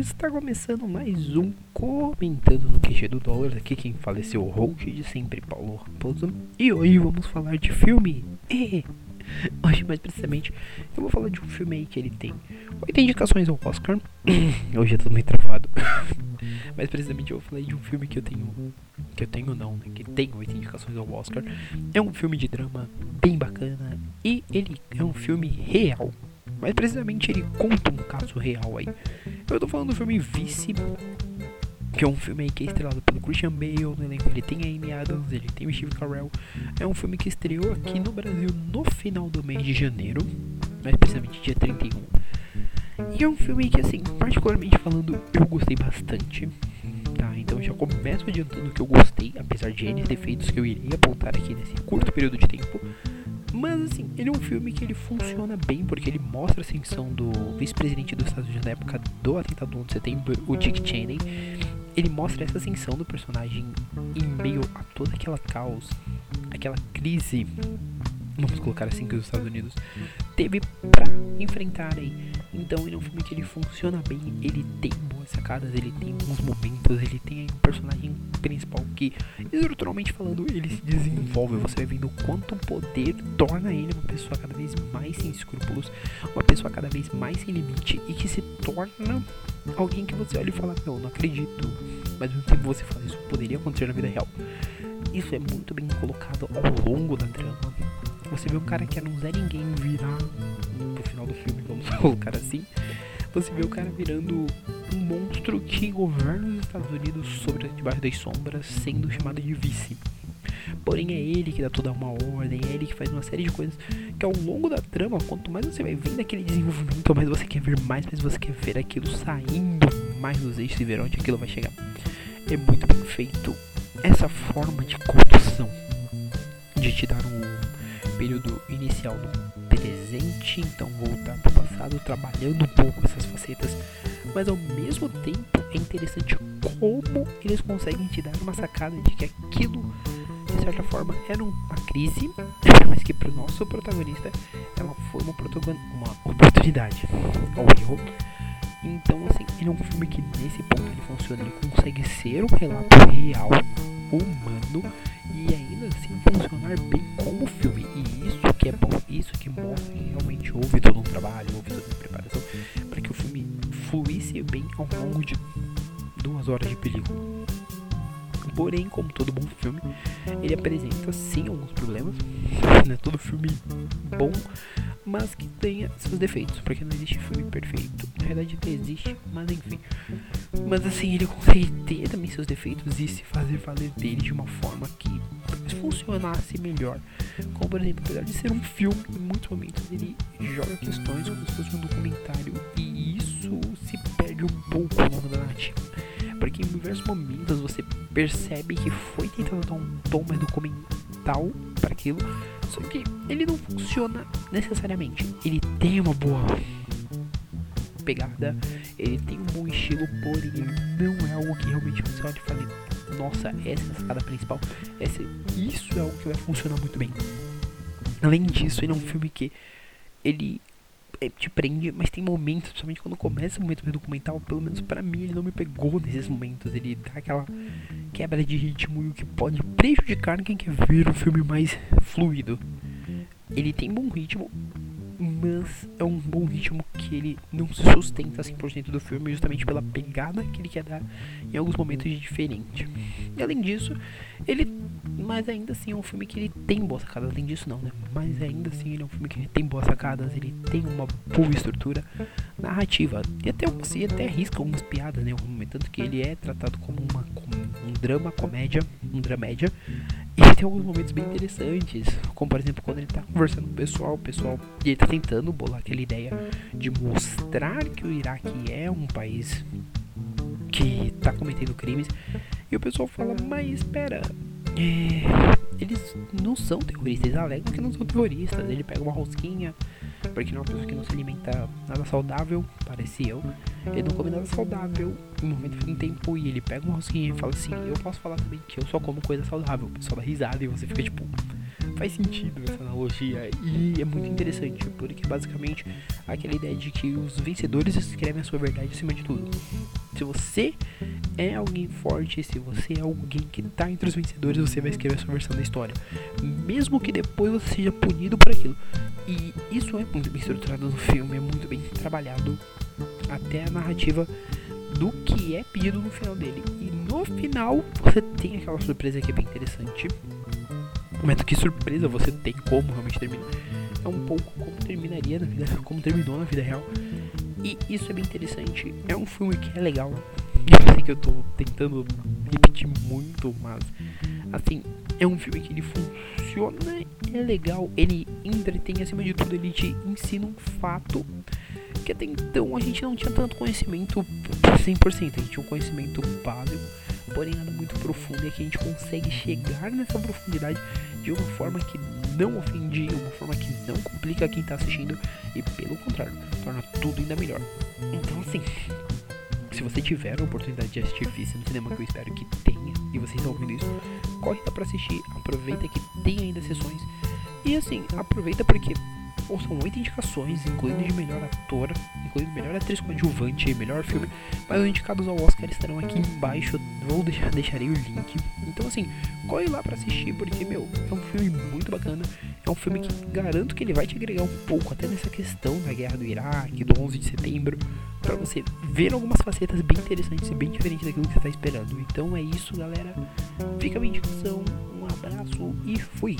Está começando mais um Comentando no QG do Dólar. Aqui quem faleceu o host de sempre, Paulo Raposo. E hoje vamos falar de filme. E, hoje, mais precisamente, eu vou falar de um filme aí que ele tem oito indicações ao Oscar. hoje eu tô meio travado. mais precisamente eu vou falar de um filme que eu tenho. Que eu tenho não, né? Que tem oito indicações ao Oscar. É um filme de drama bem bacana. E ele é um filme real. Mas precisamente ele conta um caso real aí. Eu tô falando do filme Vice, que é um filme que é estrelado pelo Christian Bale, no elenco ele tem a Amy Adams, ele tem o Steve Carell. É um filme que estreou aqui no Brasil no final do mês de janeiro, mais precisamente dia 31. E é um filme que, assim, particularmente falando, eu gostei bastante. Tá, então já começo adiantando que eu gostei, apesar de N defeitos que eu irei apontar aqui nesse curto período de tempo. Mas assim, ele é um filme que ele funciona bem porque ele mostra a ascensão do vice-presidente dos Estados Unidos na época do atentado do 11 de setembro, o Dick Cheney. Ele mostra essa ascensão do personagem em meio a toda aquela caos, aquela crise, vamos colocar assim que os Estados Unidos teve pra enfrentar aí. Então ele é um filme que ele funciona bem, ele tem boas sacadas, ele tem alguns momentos, ele tem um personagem principal que, estruturalmente falando, ele se desenvolve. Você vai vendo quanto poder torna ele uma pessoa cada vez mais sem escrúpulos, uma pessoa cada vez mais sem limite e que se torna alguém que você olha e fala, não, não acredito. Mas ao mesmo tempo você fala, isso poderia acontecer na vida real. Isso é muito bem colocado ao longo da trama. Você vê um cara que era um Zé Ninguém virar no final do filme, vamos colocar assim. Você vê o cara virando um monstro que governa os Estados Unidos sobre debaixo das sombras, sendo chamado de vice. Porém é ele que dá toda uma ordem, é ele que faz uma série de coisas que ao longo da trama, quanto mais você vai vendo aquele desenvolvimento, mais você quer ver mais, mais você quer ver aquilo saindo mais dos eixos e ver onde aquilo vai chegar. É muito bem feito essa forma de condução de te dar um período inicial do presente, então voltar para o passado, trabalhando um pouco essas facetas, mas ao mesmo tempo é interessante como eles conseguem te dar uma sacada de que aquilo, de certa forma, era uma crise, mas que para o nosso protagonista ela foi uma, uma oportunidade ou erro. Então, assim, ele é um filme que nesse ponto ele funciona, ele consegue ser um relato real, humano e ainda assim funcionar bem como filme. E isso que é bom, isso que mostra que realmente houve todo um trabalho, houve toda uma preparação para que o filme fluísse bem ao longo de duas horas de película. Porém, como todo bom filme, ele apresenta sim alguns problemas. Não é todo filme bom, mas que tenha seus defeitos, porque não existe filme perfeito. Na verdade, até existe, mas enfim. Mas assim, ele consegue ter também seus defeitos e se fazer valer dele de uma forma que funcionasse melhor. Como por exemplo, apesar de ser um filme, em muitos momentos ele joga questões como se fosse um documentário e isso se perde um pouco ao longo da narrativa. Porque em diversos momentos você percebe que foi tentando dar um tom mais documental para aquilo, só que ele não funciona necessariamente. Ele tem uma boa pegada, ele tem um bom estilo, porém não é algo que realmente você olha e fala, nossa, essa é a sacada principal, essa, isso é algo que vai funcionar muito bem. Além disso, ele é um filme que ele é, te prende, mas tem momentos, principalmente quando começa o momento documental, pelo menos para mim ele não me pegou nesses momentos, ele dá aquela quebra de ritmo e o que pode prejudicar quem quer ver um filme mais fluido. Ele tem bom ritmo, mas é um bom ritmo que ele não se sustenta 100% do filme, justamente pela pegada que ele quer dar em alguns momentos de diferente. E além disso, ele. Mas ainda assim é um filme que ele tem boas sacadas, além disso não, né? Mas ainda assim ele é um filme que ele tem boas sacadas, ele tem uma boa estrutura narrativa. E até, e até arrisca algumas piadas, né? Tanto que ele é tratado como uma, um drama comédia, um dramédia. E tem alguns momentos bem interessantes, como por exemplo quando ele tá conversando com o pessoal, o pessoal e ele tá tentando bolar aquela ideia de mostrar que o Iraque é um país que tá cometendo crimes. E o pessoal fala, mas espera, é, eles não são terroristas, eles alegam que não são terroristas. Ele pega uma rosquinha, porque não é uma pessoa que não se alimenta nada saudável, parece eu. Ele não come nada saudável um momento de tempo e ele pega uma rosquinha e fala assim: Eu posso falar também que eu só como coisa saudável. O pessoal dá risada e você fica tipo, faz sentido essa analogia e é muito interessante, porque basicamente aquela ideia de que os vencedores escrevem a sua verdade acima de tudo. Se você é alguém forte, se você é alguém que tá entre os vencedores, você vai escrever a sua versão da história, mesmo que depois você seja punido por aquilo. E isso é muito bem estruturado no filme, é muito bem trabalhado até a narrativa do que é pedido no final dele. E no final você tem aquela surpresa que é bem interessante. Mas que surpresa você tem como realmente termina. É um pouco como terminaria na vida, como terminou na vida real. E isso é bem interessante. É um filme que é legal. Eu sei que eu tô tentando repetir muito, mas assim, é um filme que ele funciona, é legal, ele entretém acima de tudo, ele te ensina um fato que até então a gente não tinha tanto conhecimento 100%, a gente tinha um conhecimento básico, porém nada muito profundo, e aqui a gente consegue chegar nessa profundidade de uma forma que não ofende, uma forma que não complica quem está assistindo e pelo contrário, torna tudo ainda melhor. Então assim, se você tiver a oportunidade de assistir Fist no cinema, que eu espero que tenha, e vocês estão ouvindo isso, corre lá pra assistir, aproveita que tem ainda sessões. E assim, aproveita porque ou são oito indicações, incluindo de melhor ator, incluindo melhor atriz coadjuvante e melhor filme. Mas os indicados ao Oscar estarão aqui embaixo, vou deixar, deixarei o link. Então assim, corre lá para assistir, porque, meu, é um filme muito bacana. É um filme que garanto que ele vai te agregar um pouco até nessa questão da guerra do Iraque, do 11 de setembro, para você ver algumas facetas bem interessantes e bem diferentes daquilo que você tá esperando. Então é isso, galera. Fica a minha indicação, um abraço e fui!